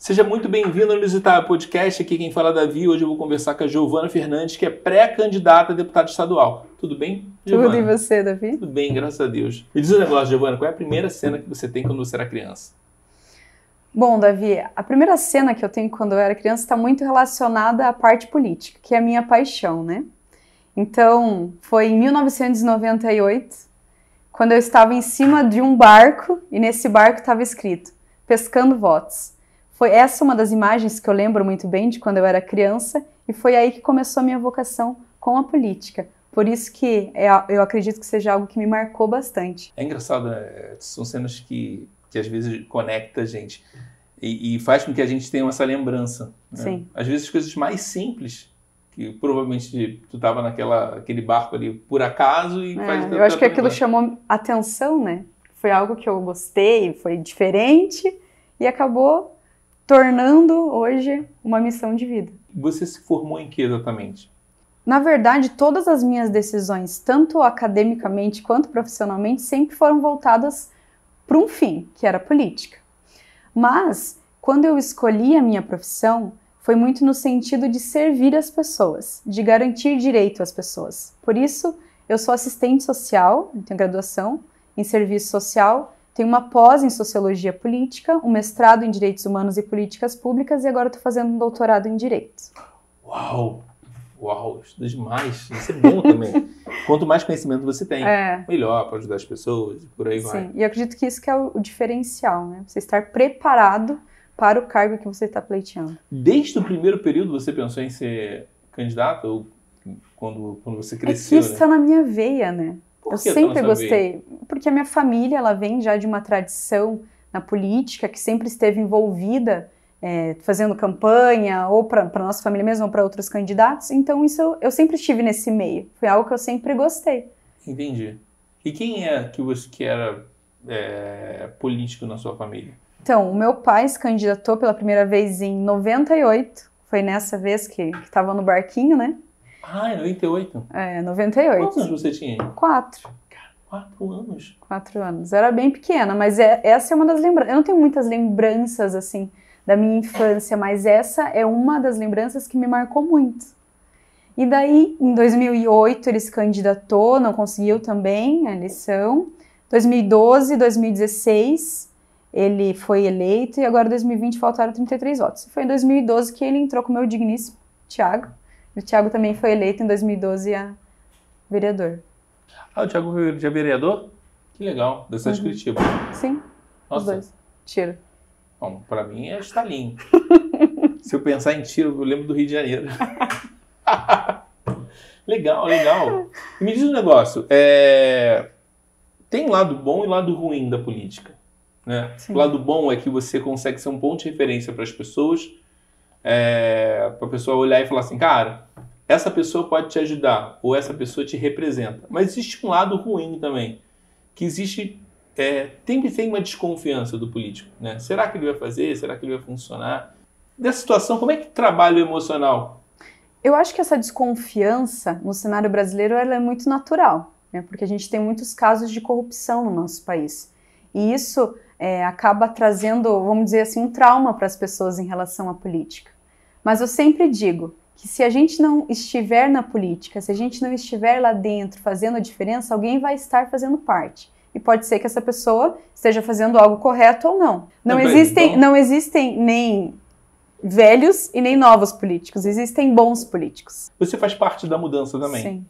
Seja muito bem-vindo ao Inusitável Podcast. Aqui quem fala é Davi. Hoje eu vou conversar com a Giovana Fernandes, que é pré-candidata a deputada estadual. Tudo bem, Giovana? Tudo e você, Davi? Tudo bem, graças a Deus. Me diz um negócio, Giovana, qual é a primeira cena que você tem quando você era criança? Bom, Davi, a primeira cena que eu tenho quando eu era criança está muito relacionada à parte política, que é a minha paixão, né? Então, foi em 1998, quando eu estava em cima de um barco e nesse barco estava escrito: pescando votos. Foi essa uma das imagens que eu lembro muito bem de quando eu era criança e foi aí que começou a minha vocação com a política. Por isso que é, eu acredito que seja algo que me marcou bastante. É engraçado, né? são cenas que, que às vezes conecta a gente e, e faz com que a gente tenha essa lembrança. Né? Sim. Às vezes coisas mais simples que provavelmente tu estava naquela aquele barco ali por acaso e é, faz eu acho que aquilo chamou atenção, né? Foi algo que eu gostei, foi diferente e acabou tornando hoje uma missão de vida. Você se formou em que exatamente? Na verdade, todas as minhas decisões, tanto academicamente quanto profissionalmente, sempre foram voltadas para um fim, que era política. Mas, quando eu escolhi a minha profissão, foi muito no sentido de servir as pessoas, de garantir direito às pessoas. Por isso, eu sou assistente social, tenho graduação em serviço social tenho uma pós em Sociologia Política, um mestrado em Direitos Humanos e Políticas Públicas e agora estou fazendo um doutorado em Direito. Uau! Uau, estuda demais. Isso é bom também. Quanto mais conhecimento você tem, é. melhor para ajudar as pessoas e por aí Sim. vai. Sim, e eu acredito que isso que é o, o diferencial, né? Você estar preparado para o cargo que você está pleiteando. Desde o primeiro período você pensou em ser candidato ou quando, quando você cresceu? É que isso está né? na minha veia, né? Eu sempre gostei, porque a minha família ela vem já de uma tradição na política que sempre esteve envolvida é, fazendo campanha ou para nossa família mesmo ou para outros candidatos. Então isso eu, eu, sempre estive nesse meio. Foi algo que eu sempre gostei. Entendi. E quem é que você que era é, político na sua família? Então, o meu pai se candidatou pela primeira vez em 98. Foi nessa vez que estava no barquinho, né? Ah, é 98? É, 98. Quantos anos você tinha? Quatro. Quatro anos? Quatro anos. Era bem pequena, mas é, essa é uma das lembranças. Eu não tenho muitas lembranças, assim, da minha infância, mas essa é uma das lembranças que me marcou muito. E daí, em 2008, ele se candidatou, não conseguiu também a eleição. 2012, 2016, ele foi eleito e agora em 2020 faltaram 33 votos. Foi em 2012 que ele entrou com o meu digníssimo Tiago o Thiago também foi eleito em 2012 a vereador. Ah, o Thiago foi já vereador? Que legal, da cidade uhum. de Curitiba. Sim, Nossa. os dois. Tiro. Bom, pra mim é Stalin. Se eu pensar em tiro, eu lembro do Rio de Janeiro. legal, legal. Me diz um negócio, é... tem lado bom e lado ruim da política. Né? O lado bom é que você consegue ser um ponto de referência para as pessoas é, para a pessoa olhar e falar assim, cara, essa pessoa pode te ajudar ou essa pessoa te representa. Mas existe um lado ruim também, que existe é, sempre tem uma desconfiança do político, né? Será que ele vai fazer? Será que ele vai funcionar? Nessa situação, como é que trabalha o emocional? Eu acho que essa desconfiança no cenário brasileiro ela é muito natural, né? Porque a gente tem muitos casos de corrupção no nosso país. E isso é, acaba trazendo, vamos dizer assim, um trauma para as pessoas em relação à política. Mas eu sempre digo que se a gente não estiver na política, se a gente não estiver lá dentro fazendo a diferença, alguém vai estar fazendo parte. E pode ser que essa pessoa esteja fazendo algo correto ou não. Não, existem, então... não existem nem velhos e nem novos políticos, existem bons políticos. Você faz parte da mudança também. Sim.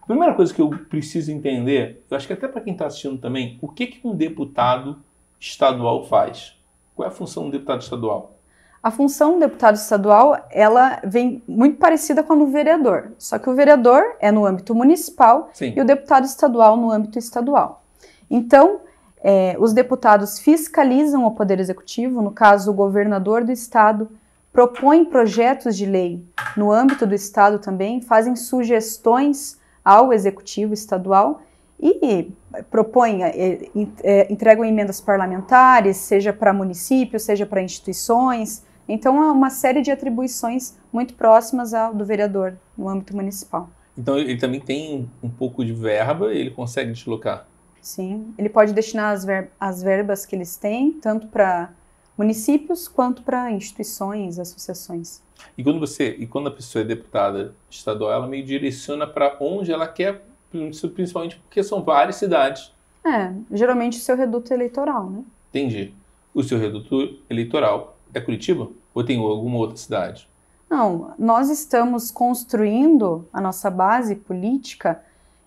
A primeira coisa que eu preciso entender, eu acho que até para quem está assistindo também, o que, que um deputado estadual faz? Qual é a função do deputado estadual? A função do deputado estadual, ela vem muito parecida com a do vereador, só que o vereador é no âmbito municipal Sim. e o deputado estadual no âmbito estadual. Então, é, os deputados fiscalizam o poder executivo, no caso o governador do estado, propõem projetos de lei no âmbito do estado também, fazem sugestões ao executivo estadual e propõe, é, é, entregam emendas parlamentares, seja para municípios, seja para instituições. Então, é uma série de atribuições muito próximas ao do vereador no âmbito municipal. Então, ele também tem um pouco de verba e ele consegue deslocar? Sim, ele pode destinar as, ver as verbas que eles têm, tanto para municípios quanto para instituições, associações. E quando você, e quando a pessoa é deputada estadual, ela meio direciona para onde ela quer, principalmente porque são várias cidades. É, geralmente o seu reduto eleitoral, né? Entendi. O seu reduto eleitoral é Curitiba ou tem alguma outra cidade? Não, nós estamos construindo a nossa base política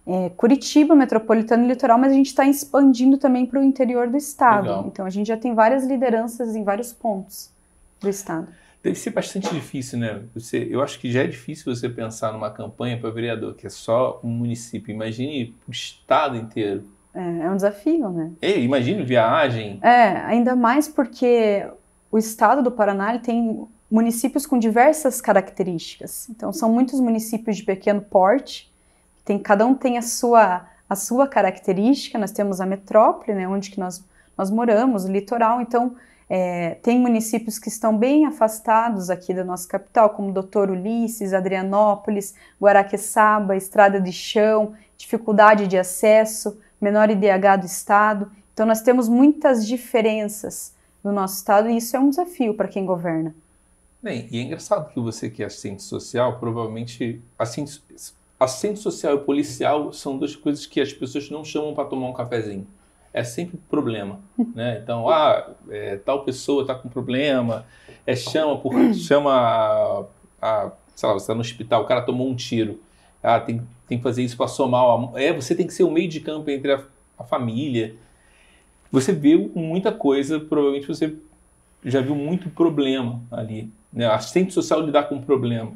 é, Curitiba, metropolitano e litoral, mas a gente está expandindo também para o interior do estado. Legal. Então a gente já tem várias lideranças em vários pontos do estado. Deve ser bastante difícil, né? Você, eu acho que já é difícil você pensar numa campanha para vereador, que é só um município. Imagine o estado inteiro. É, é um desafio, né? É, imagine viagem. É, ainda mais porque o estado do Paraná tem municípios com diversas características. Então, são muitos municípios de pequeno porte, tem, cada um tem a sua, a sua característica. Nós temos a metrópole, né, onde que nós, nós moramos, o litoral. Então, é, tem municípios que estão bem afastados aqui da nossa capital, como Doutor Ulisses, Adrianópolis, Guaraqueçaba, Estrada de Chão, dificuldade de acesso, menor IDH do estado. Então, nós temos muitas diferenças no nosso estado e isso é um desafio para quem governa. Bem, e é engraçado que você que é assistente social, provavelmente assistente, assistente social e policial são duas coisas que as pessoas não chamam para tomar um cafezinho. É sempre problema, né? Então, ah, é, tal pessoa está com problema, é chama por chama a, a sei lá, você está no hospital, o cara tomou um tiro, ah, tem, tem que fazer isso para somar, é, você tem que ser o meio de campo entre a, a família. Você viu muita coisa, provavelmente você já viu muito problema ali, né? Assistente social lidar com problema.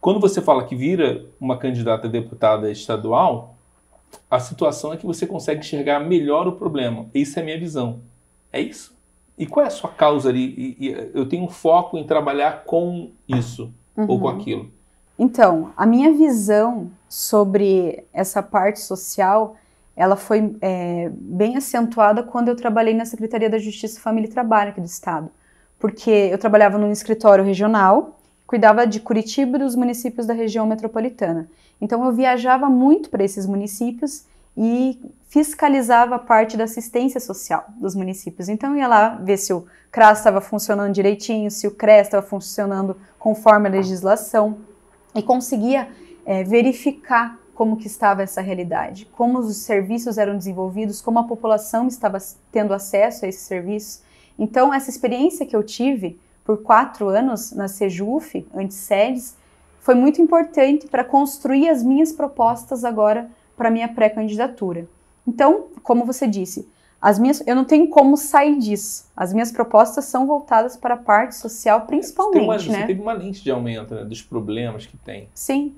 Quando você fala que vira uma candidata a deputada estadual, a situação é que você consegue enxergar melhor o problema. Isso é a minha visão. É isso. E qual é a sua causa ali? E, e eu tenho um foco em trabalhar com isso uhum. ou com uhum. aquilo. Então, a minha visão sobre essa parte social, ela foi é, bem acentuada quando eu trabalhei na Secretaria da Justiça, Família e Trabalho aqui do Estado. Porque eu trabalhava num escritório regional cuidava de Curitiba e dos municípios da região metropolitana. Então eu viajava muito para esses municípios e fiscalizava parte da assistência social dos municípios. Então ia lá ver se o CRAS estava funcionando direitinho, se o CRES estava funcionando conforme a legislação e conseguia é, verificar como que estava essa realidade, como os serviços eram desenvolvidos, como a população estava tendo acesso a esses serviços. Então essa experiência que eu tive por quatro anos na Sejuf, antes sedes, foi muito importante para construir as minhas propostas agora para minha pré-candidatura. Então, como você disse, as minhas, eu não tenho como sair disso. As minhas propostas são voltadas para a parte social, principalmente, você uma, né? Você teve uma lente de aumento né, dos problemas que tem. Sim.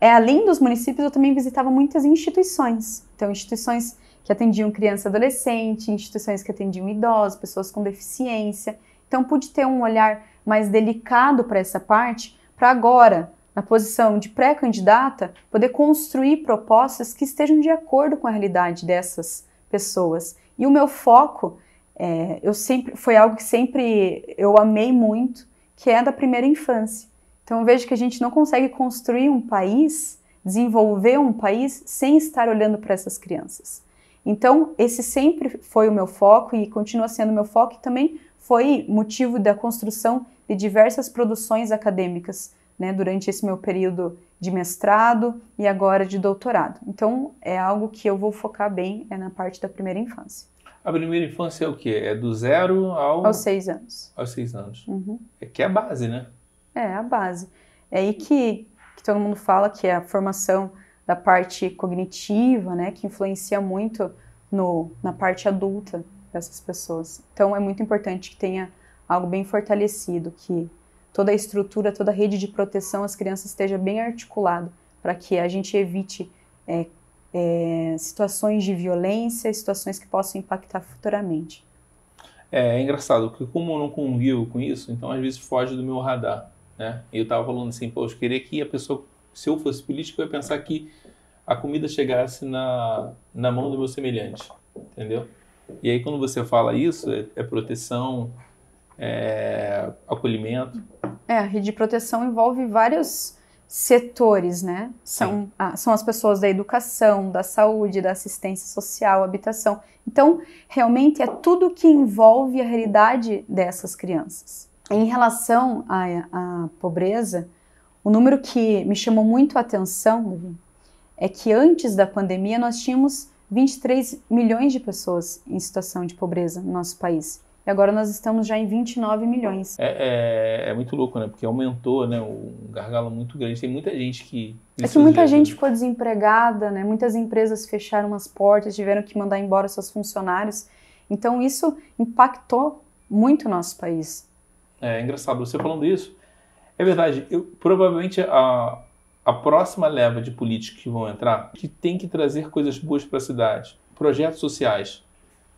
É, além dos municípios, eu também visitava muitas instituições. Então, instituições que atendiam criança e adolescente, instituições que atendiam idosos, pessoas com deficiência. Então, pude ter um olhar mais delicado para essa parte, para agora, na posição de pré-candidata, poder construir propostas que estejam de acordo com a realidade dessas pessoas. E o meu foco é, eu sempre foi algo que sempre eu amei muito, que é da primeira infância. Então eu vejo que a gente não consegue construir um país, desenvolver um país sem estar olhando para essas crianças. Então esse sempre foi o meu foco e continua sendo meu foco e também foi motivo da construção de diversas produções acadêmicas né, durante esse meu período de mestrado e agora de doutorado. Então, é algo que eu vou focar bem é na parte da primeira infância. A primeira infância é o quê? É do zero ao... Aos seis anos. Aos seis anos. Uhum. É que é a base, né? É, a base. É aí que, que todo mundo fala que é a formação da parte cognitiva, né, que influencia muito no, na parte adulta dessas pessoas. Então é muito importante que tenha algo bem fortalecido, que toda a estrutura, toda a rede de proteção às crianças esteja bem articulada, para que a gente evite é, é, situações de violência, situações que possam impactar futuramente. É, é, engraçado, porque como eu não convivo com isso, então às vezes foge do meu radar. Né? Eu estava falando assim, pô, eu queria que a pessoa, se eu fosse político, eu ia pensar que a comida chegasse na, na mão do meu semelhante, entendeu? E aí, quando você fala isso, é, é proteção, é acolhimento. É, a rede de proteção envolve vários setores, né? São, ah, são as pessoas da educação, da saúde, da assistência social, habitação. Então, realmente é tudo que envolve a realidade dessas crianças. Em relação à, à pobreza, o número que me chamou muito a atenção é que antes da pandemia nós tínhamos 23 milhões de pessoas em situação de pobreza no nosso país. E agora nós estamos já em 29 milhões. É, é, é muito louco, né? Porque aumentou, né? Um gargalo muito grande. Tem muita gente que. É que muita gente ficou desempregada, né? Muitas empresas fecharam as portas, tiveram que mandar embora seus funcionários. Então isso impactou muito o nosso país. É, é engraçado você falando isso. É verdade. Eu, provavelmente a, a próxima leva de políticos que vão entrar que tem que trazer coisas boas para a cidade, projetos sociais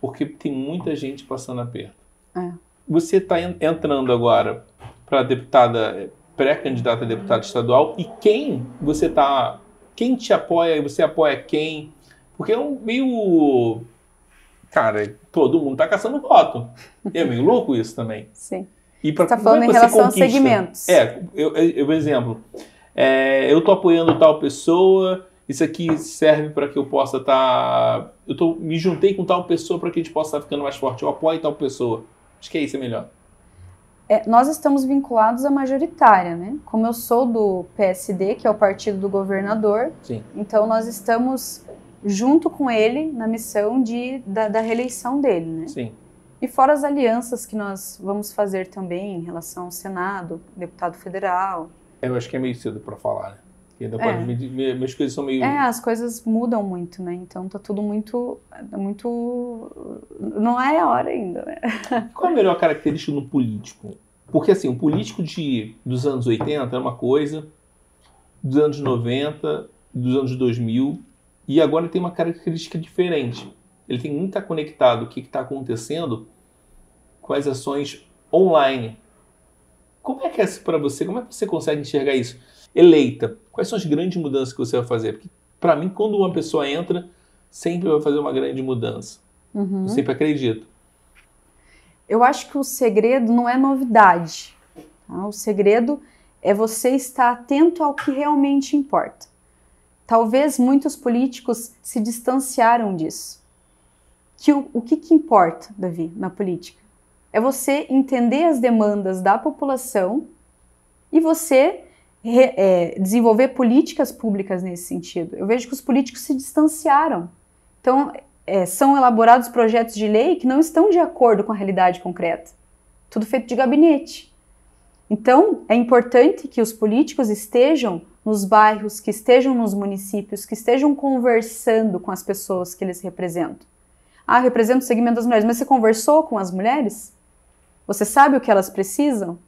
porque tem muita gente passando aperto. É. Você está entrando agora para deputada, pré-candidata a deputada estadual, e quem você está. Quem te apoia? Você apoia quem? Porque é um meio. Cara, todo mundo está caçando voto. É meio louco isso também. Sim. E pra, você está falando é em relação conquista? a segmentos. É, eu, eu, eu exemplo. É, eu estou apoiando tal pessoa isso aqui serve para que eu possa estar. Tá... Eu tô, me juntei com tal pessoa para que a gente possa estar tá ficando mais forte. Eu apoio tal pessoa. Acho que é isso é melhor. É, nós estamos vinculados à majoritária, né? Como eu sou do PSD, que é o partido do governador, Sim. então nós estamos junto com ele na missão de, da, da reeleição dele, né? Sim. E fora as alianças que nós vamos fazer também em relação ao Senado, deputado federal. Eu acho que é meio cedo para falar, né? E ainda pode, é. minhas coisas são meio. É, as coisas mudam muito, né? Então tá tudo muito. muito. Não é a hora ainda, né? Qual a melhor característica no político? Porque assim, o político de, dos anos 80 é uma coisa, dos anos 90, dos anos 2000, e agora tem uma característica diferente. Ele tem muito conectado o que está acontecendo com as ações online. Como é que é para você? Como é que você consegue enxergar isso? Eleita, quais são as grandes mudanças que você vai fazer? Porque, para mim, quando uma pessoa entra, sempre vai fazer uma grande mudança. Uhum. Eu sempre acredito. Eu acho que o segredo não é novidade. Tá? O segredo é você estar atento ao que realmente importa. Talvez muitos políticos se distanciaram disso. Que o, o que, que importa, Davi, na política? É você entender as demandas da população e você é, desenvolver políticas públicas nesse sentido. Eu vejo que os políticos se distanciaram. Então, é, são elaborados projetos de lei que não estão de acordo com a realidade concreta. Tudo feito de gabinete. Então, é importante que os políticos estejam nos bairros, que estejam nos municípios, que estejam conversando com as pessoas que eles representam. Ah, represento o segmento das mulheres, mas você conversou com as mulheres? Você sabe o que elas precisam?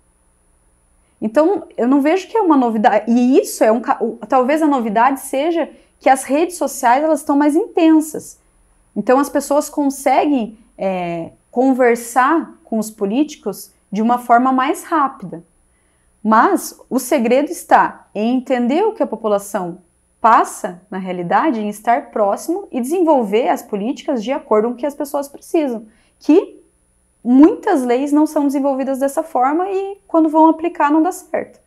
Então, eu não vejo que é uma novidade. E isso é um. Talvez a novidade seja que as redes sociais elas estão mais intensas. Então, as pessoas conseguem é, conversar com os políticos de uma forma mais rápida. Mas o segredo está em entender o que a população passa na realidade, em estar próximo e desenvolver as políticas de acordo com o que as pessoas precisam, que muitas leis não são desenvolvidas dessa forma e quando vão aplicar não dá certo.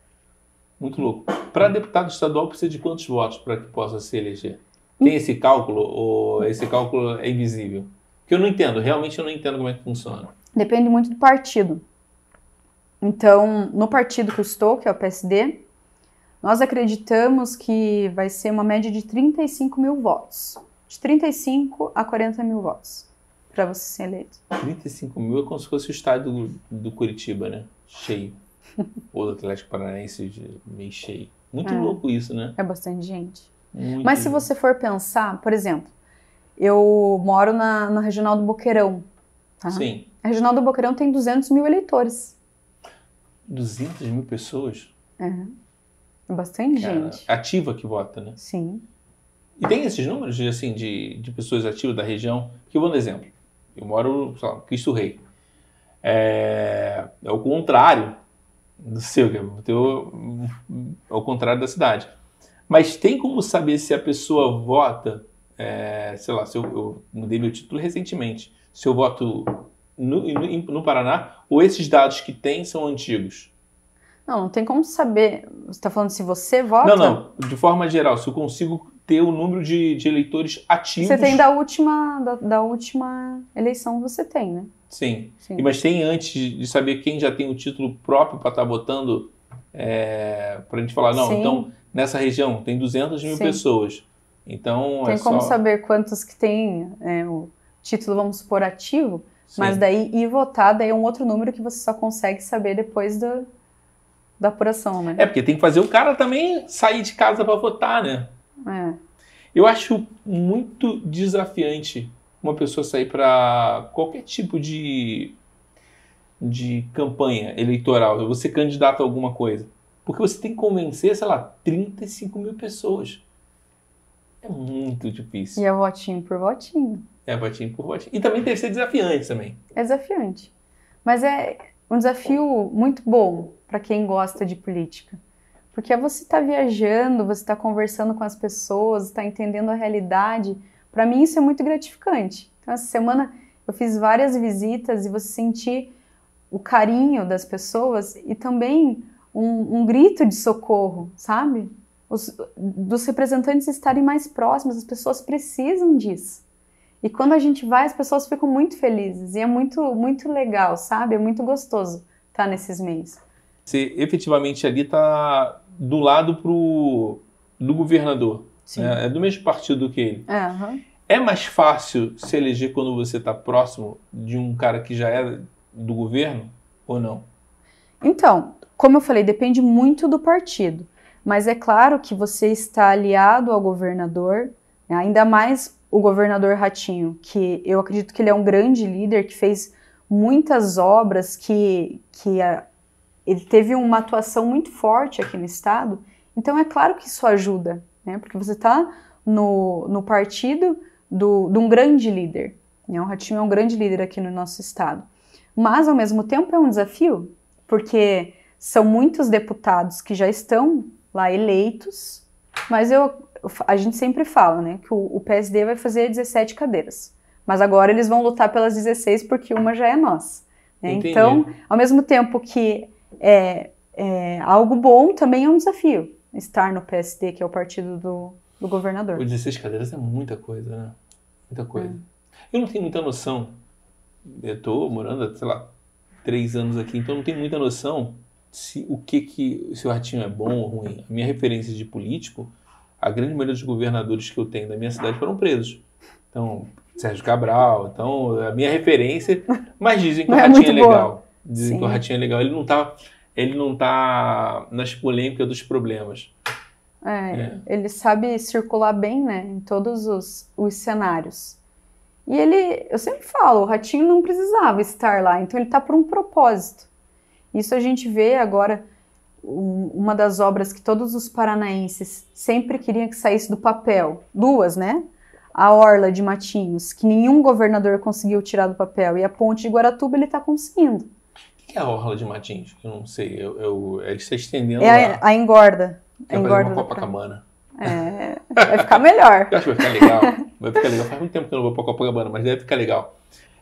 Muito louco. Para deputado estadual precisa de quantos votos para que possa se eleger? Tem esse cálculo ou esse cálculo é invisível? Que eu não entendo, realmente eu não entendo como é que funciona. Depende muito do partido. Então, no partido que eu estou, que é o PSD, nós acreditamos que vai ser uma média de 35 mil votos. De 35 a 40 mil votos para você ser eleito. 35 mil é como se fosse o estádio do, do Curitiba, né? Cheio. Ou do Atlético Paranaense meio cheio. Muito é. louco isso, né? É bastante gente. Muito Mas se você for pensar, por exemplo, eu moro na, na Regional do Boqueirão. Tá? Sim. A Regional do Boqueirão tem 200 mil eleitores. 200 mil pessoas? É. É bastante Cara, gente. Ativa que vota, né? Sim. E tem esses números assim, de, de pessoas ativas da região? Que eu vou dar exemplo. Eu moro, sei lá, Cristo Rei. É, é o contrário do seu, é o, é o contrário da cidade. Mas tem como saber se a pessoa vota, é, sei lá, se eu, eu, mudei meu título recentemente, se eu voto no, no, no, Paraná ou esses dados que tem são antigos? Não, não tem como saber. Você está falando se você vota? Não, não. De forma geral, se eu consigo ter o número de, de eleitores ativos. Você tem da última, da, da última eleição, você tem, né? Sim. Sim. Mas tem antes de saber quem já tem o título próprio para estar tá votando, é, para a gente falar, não, Sim. então nessa região tem 200 mil Sim. pessoas. Então tem é como só... saber quantos que tem é, o título, vamos supor, ativo, mas daí ir votar daí é um outro número que você só consegue saber depois do, da apuração, né? É, porque tem que fazer o cara também sair de casa para votar, né? É. Eu acho muito desafiante uma pessoa sair para qualquer tipo de, de campanha eleitoral, você candidata a alguma coisa. Porque você tem que convencer, sei lá, 35 mil pessoas. É muito difícil. E é votinho por votinho. É votinho por votinho. E também deve ser desafiante também. É desafiante. Mas é um desafio muito bom para quem gosta de política. Porque é você estar tá viajando, você está conversando com as pessoas, está entendendo a realidade. Para mim isso é muito gratificante. Então essa semana eu fiz várias visitas e você sentir o carinho das pessoas e também um, um grito de socorro, sabe? Os, dos representantes estarem mais próximos, as pessoas precisam disso. E quando a gente vai, as pessoas ficam muito felizes e é muito, muito legal, sabe? É muito gostoso estar nesses meios. Você efetivamente ali está do lado pro, do governador. Né? É do mesmo partido que ele. Uhum. É mais fácil se eleger quando você está próximo de um cara que já é do governo ou não? Então, como eu falei, depende muito do partido. Mas é claro que você está aliado ao governador, né? ainda mais o governador Ratinho, que eu acredito que ele é um grande líder, que fez muitas obras, que, que a, ele teve uma atuação muito forte aqui no estado. Então é claro que isso ajuda, né? porque você está no, no partido do, de um grande líder. Né? O Ratinho é um grande líder aqui no nosso estado. Mas, ao mesmo tempo, é um desafio, porque são muitos deputados que já estão lá eleitos, mas eu, a gente sempre fala, né, que o, o PSD vai fazer 17 cadeiras. Mas agora eles vão lutar pelas 16 porque uma já é nossa. Né? Então, ao mesmo tempo que é, é, algo bom, também é um desafio estar no PSD, que é o partido do, do governador. O 16 cadeiras é muita coisa, né? Muita coisa. É. Eu não tenho muita noção. Eu estou morando, sei lá, três anos aqui, então não tenho muita noção se o que que se o ratinho é bom ou ruim. A minha referência de político, a grande maioria dos governadores que eu tenho da minha cidade foram presos. Então, Sérgio Cabral, então a minha referência, mas dizem que o é ratinho é, legal. Dizem Sim. que o ratinho é legal. Ele não tá ele não tá nas polêmicas dos problemas. É, é. ele sabe circular bem, né, em todos os, os cenários. E ele, eu sempre falo, o ratinho não precisava estar lá, então ele tá por um propósito. Isso a gente vê agora, uma das obras que todos os paranaenses sempre queriam que saísse do papel, duas, né? A Orla de Matinhos, que nenhum governador conseguiu tirar do papel, e a Ponte de Guaratuba ele está conseguindo. Que é a Orla de Matinhos? Eu não sei, eu, eu, ele está estendendo É a, a engorda. A engorda uma Copacabana. É, vai ficar melhor. eu acho que vai ficar legal. Vai ficar legal. Faz muito tempo que eu não vou para Copacabana, mas deve ficar legal.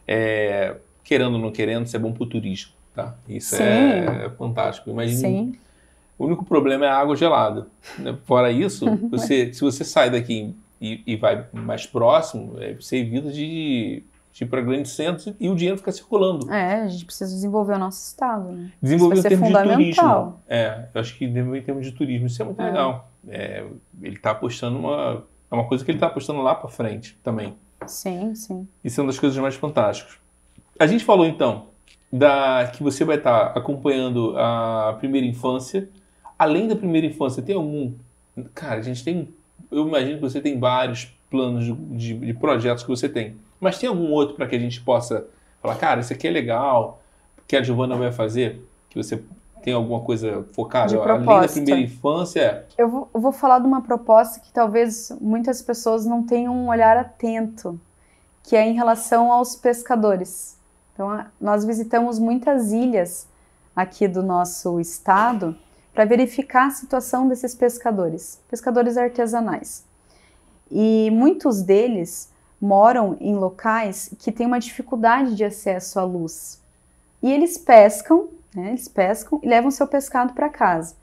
É, querendo ou não querendo, isso é bom para o turismo. Tá? Isso é, é, fantástico. Imagina. O único problema é a água gelada. Né? Fora isso, você, se você sai daqui e, e vai mais próximo, é, você evita de, de ir para grandes centros e o dinheiro fica circulando. É, a gente precisa desenvolver o nosso estado. Né? Desenvolver em termos de turismo. É, eu acho que desenvolver em termos de turismo. Isso é muito é. legal. É, ele está apostando uma. É uma coisa que ele está apostando lá para frente também. Sim, sim. Isso é uma das coisas mais fantásticas. A gente falou então da que você vai estar acompanhando a primeira infância. Além da primeira infância, tem algum. Cara, a gente tem. Eu imagino que você tem vários planos de, de, de projetos que você tem. Mas tem algum outro para que a gente possa falar, cara, isso aqui é legal, que a Giovana vai fazer? Que você tem alguma coisa focada? Além da primeira infância? Eu vou, eu vou falar de uma proposta que talvez muitas pessoas não tenham um olhar atento, que é em relação aos pescadores. Então, nós visitamos muitas ilhas aqui do nosso estado para verificar a situação desses pescadores, pescadores artesanais. E muitos deles moram em locais que têm uma dificuldade de acesso à luz. E eles pescam Né? Eles pescam e levam seu pescado para casa.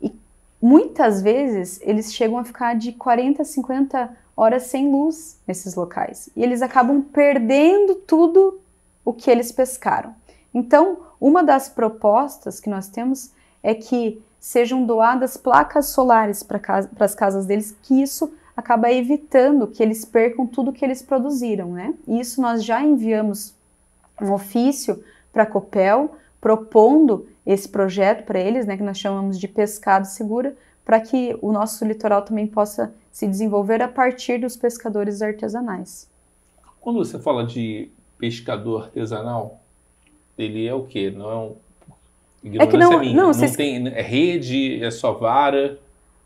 E muitas vezes eles chegam a ficar de 40 a 50 horas sem luz nesses locais. E eles acabam perdendo tudo o que eles pescaram. Então, uma das propostas que nós temos é que sejam doadas placas solares para casa, as casas deles, que isso acaba evitando que eles percam tudo que eles produziram, né? E isso nós já enviamos um ofício para a Copel propondo esse projeto para eles, né, que nós chamamos de pescado segura, para que o nosso litoral também possa se desenvolver a partir dos pescadores artesanais. Quando você fala de pescador artesanal, ele é o quê? Não é um é que não, minha. não, não vocês... tem é rede, é só vara.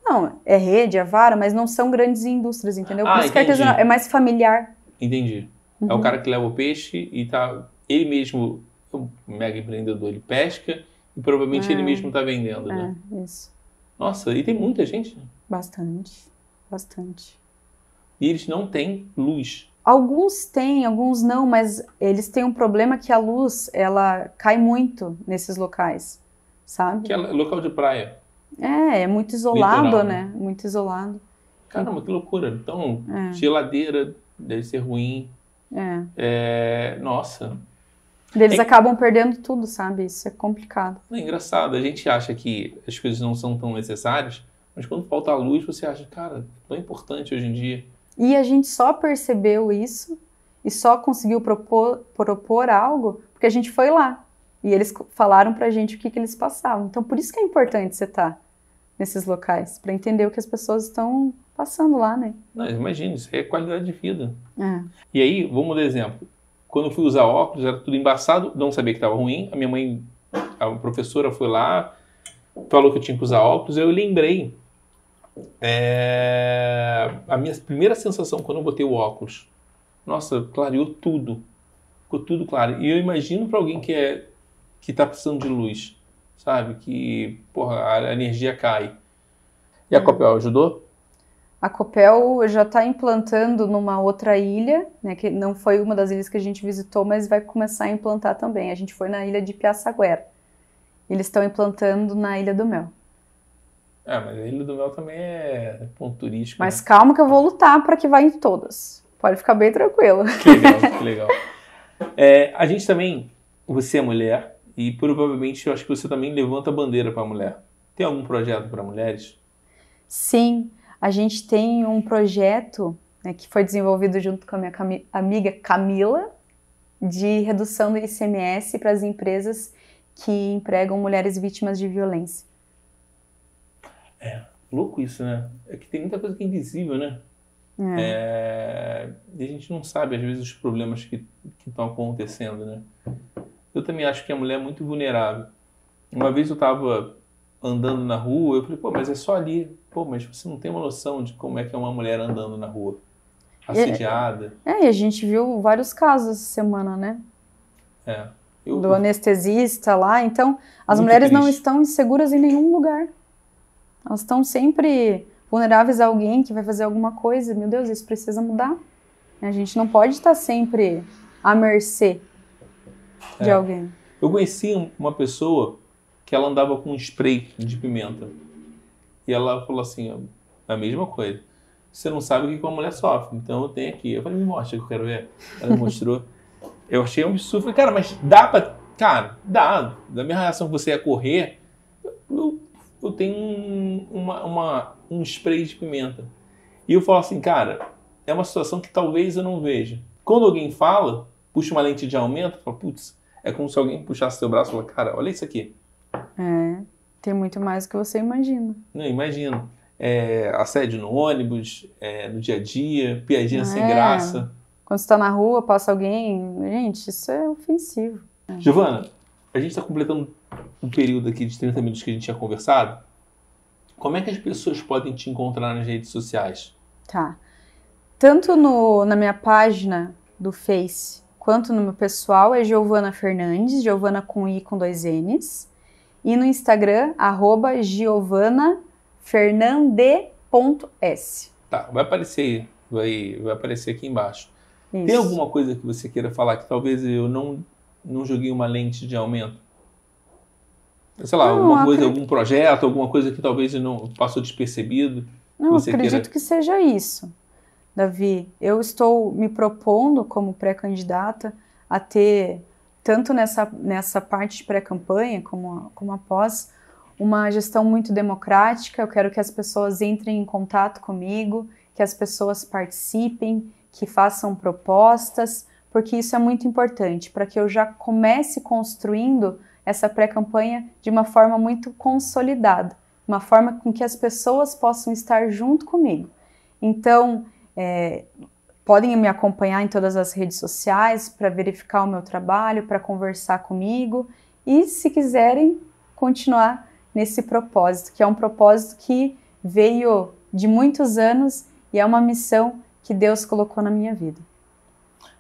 Não, é rede, é vara, mas não são grandes indústrias, entendeu? Por ah, isso que artesanal é mais familiar. Entendi. Uhum. É o cara que leva o peixe e tá ele mesmo, um mega empreendedor, ele pesca e provavelmente é. ele mesmo está vendendo, né? É, isso. Nossa, e tem muita gente. Bastante, bastante. E eles não têm luz. Alguns têm, alguns não, mas eles têm um problema que a luz ela cai muito nesses locais, sabe? Que é local de praia. É, é muito isolado, né? né? Muito isolado. Caramba, que loucura. Então, é. geladeira deve ser ruim. É. é nossa. Eles é... acabam perdendo tudo, sabe? Isso é complicado. É engraçado. A gente acha que as coisas não são tão necessárias, mas quando falta a luz, você acha, cara, é tão importante hoje em dia. E a gente só percebeu isso e só conseguiu propor, propor algo porque a gente foi lá. E eles falaram pra gente o que, que eles passavam. Então, por isso que é importante você estar tá nesses locais, para entender o que as pessoas estão passando lá, né? Não, imagina, isso é qualidade de vida. É. E aí, vamos dar exemplo. Quando eu fui usar óculos, era tudo embaçado, não sabia que estava ruim. A minha mãe, a professora foi lá, falou que eu tinha que usar óculos, eu lembrei é, a minha primeira sensação quando eu botei o óculos, nossa, clareou tudo. Ficou tudo claro. E eu imagino para alguém que é que está precisando de luz, sabe? Que, porra, a energia cai. E a. Copel ajudou? A Copel já está implantando numa outra ilha, né, que não foi uma das ilhas que a gente visitou, mas vai começar a implantar também. A gente foi na ilha de Piaçaguera. Eles estão implantando na Ilha do Mel. É, mas a Ilha do Mel também é ponto turístico. Mas né? calma que eu vou lutar para que vá em todas. Pode ficar bem tranquilo. Que legal, que legal. É, a gente também, você é mulher e provavelmente eu acho que você também levanta a bandeira para a mulher. Tem algum projeto para mulheres? Sim, a gente tem um projeto né, que foi desenvolvido junto com a minha amiga Camila de redução do ICMS para as empresas que empregam mulheres vítimas de violência. É, louco isso, né? É que tem muita coisa que é invisível, né? É. É, e a gente não sabe, às vezes, os problemas que estão acontecendo, né? Eu também acho que a mulher é muito vulnerável. Uma vez eu estava andando na rua, eu falei, pô, mas é só ali. Pô, mas você não tem uma noção de como é que é uma mulher andando na rua. Assediada. É, e a gente viu vários casos essa semana, né? É. Eu, do anestesista lá. Então, as mulheres triste. não estão inseguras em nenhum lugar. Elas estão sempre vulneráveis a alguém que vai fazer alguma coisa. Meu Deus, isso precisa mudar. A gente não pode estar sempre à mercê de é. alguém. Eu conheci uma pessoa que ela andava com um spray de pimenta. E ela falou assim, a mesma coisa. Você não sabe o que uma mulher sofre, então eu tenho aqui. Eu falei, me mostra que eu quero ver. Ela mostrou. eu achei um absurdo. Falei, cara, mas dá pra... Cara, dá. Da minha reação que você ia correr, eu eu tenho um, uma, uma, um spray de pimenta. E eu falo assim, cara, é uma situação que talvez eu não veja. Quando alguém fala, puxa uma lente de aumento, fala, putz, é como se alguém puxasse seu braço e falasse, cara, olha isso aqui. É, tem muito mais do que você imagina. Não, imagino. É, assédio no ônibus, é, no dia a dia, piadinha é. sem graça. Quando você está na rua, passa alguém. Gente, isso é ofensivo. Giovana, a gente está completando um período aqui de 30 minutos que a gente tinha conversado. Como é que as pessoas podem te encontrar nas redes sociais? Tá. Tanto no, na minha página do Face quanto no meu pessoal é Giovana Fernandes, Giovana com I com dois N's. E no Instagram, arroba giovanafernande.s. Tá, vai aparecer, vai, vai aparecer aqui embaixo. Isso. Tem alguma coisa que você queira falar que talvez eu não não joguei uma lente de aumento? Sei lá, não, alguma coisa, acredito... algum projeto, alguma coisa que talvez não passou despercebido. Não, acredito queira... que seja isso. Davi, eu estou me propondo como pré-candidata a ter, tanto nessa, nessa parte de pré-campanha como, como após, uma gestão muito democrática. Eu quero que as pessoas entrem em contato comigo, que as pessoas participem, que façam propostas, porque isso é muito importante para que eu já comece construindo essa pré-campanha de uma forma muito consolidada, uma forma com que as pessoas possam estar junto comigo. Então, é, podem me acompanhar em todas as redes sociais para verificar o meu trabalho, para conversar comigo e, se quiserem, continuar nesse propósito, que é um propósito que veio de muitos anos e é uma missão que Deus colocou na minha vida.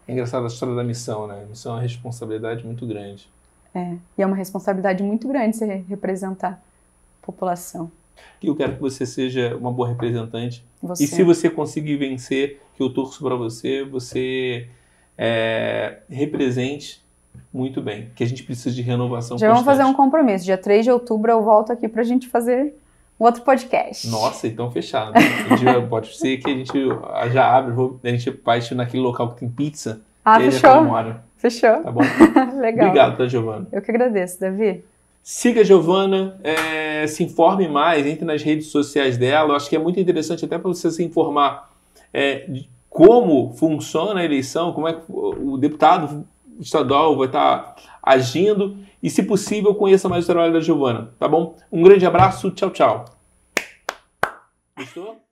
É engraçado a história da missão, né? A missão é uma responsabilidade muito grande. É, e é uma responsabilidade muito grande você representar a população. Eu quero que você seja uma boa representante. Você. E se você conseguir vencer, que eu torço para você, você é, represente muito bem. Que a gente precisa de renovação Já constante. vamos fazer um compromisso. Dia 3 de outubro eu volto aqui para a gente fazer um outro podcast. Nossa, então fechado. pode ser que a gente já abre, a gente vai naquele local que tem pizza. Ah, fechou. Fechou. Tá bom? Legal. Obrigado, tá, Giovana? Eu que agradeço, Davi. Siga a Giovana, é, se informe mais, entre nas redes sociais dela. Eu acho que é muito interessante até para você se informar é, de como funciona a eleição, como é que o deputado estadual vai estar agindo e, se possível, conheça mais o trabalho da Giovana, tá bom? Um grande abraço, tchau, tchau. Gostou?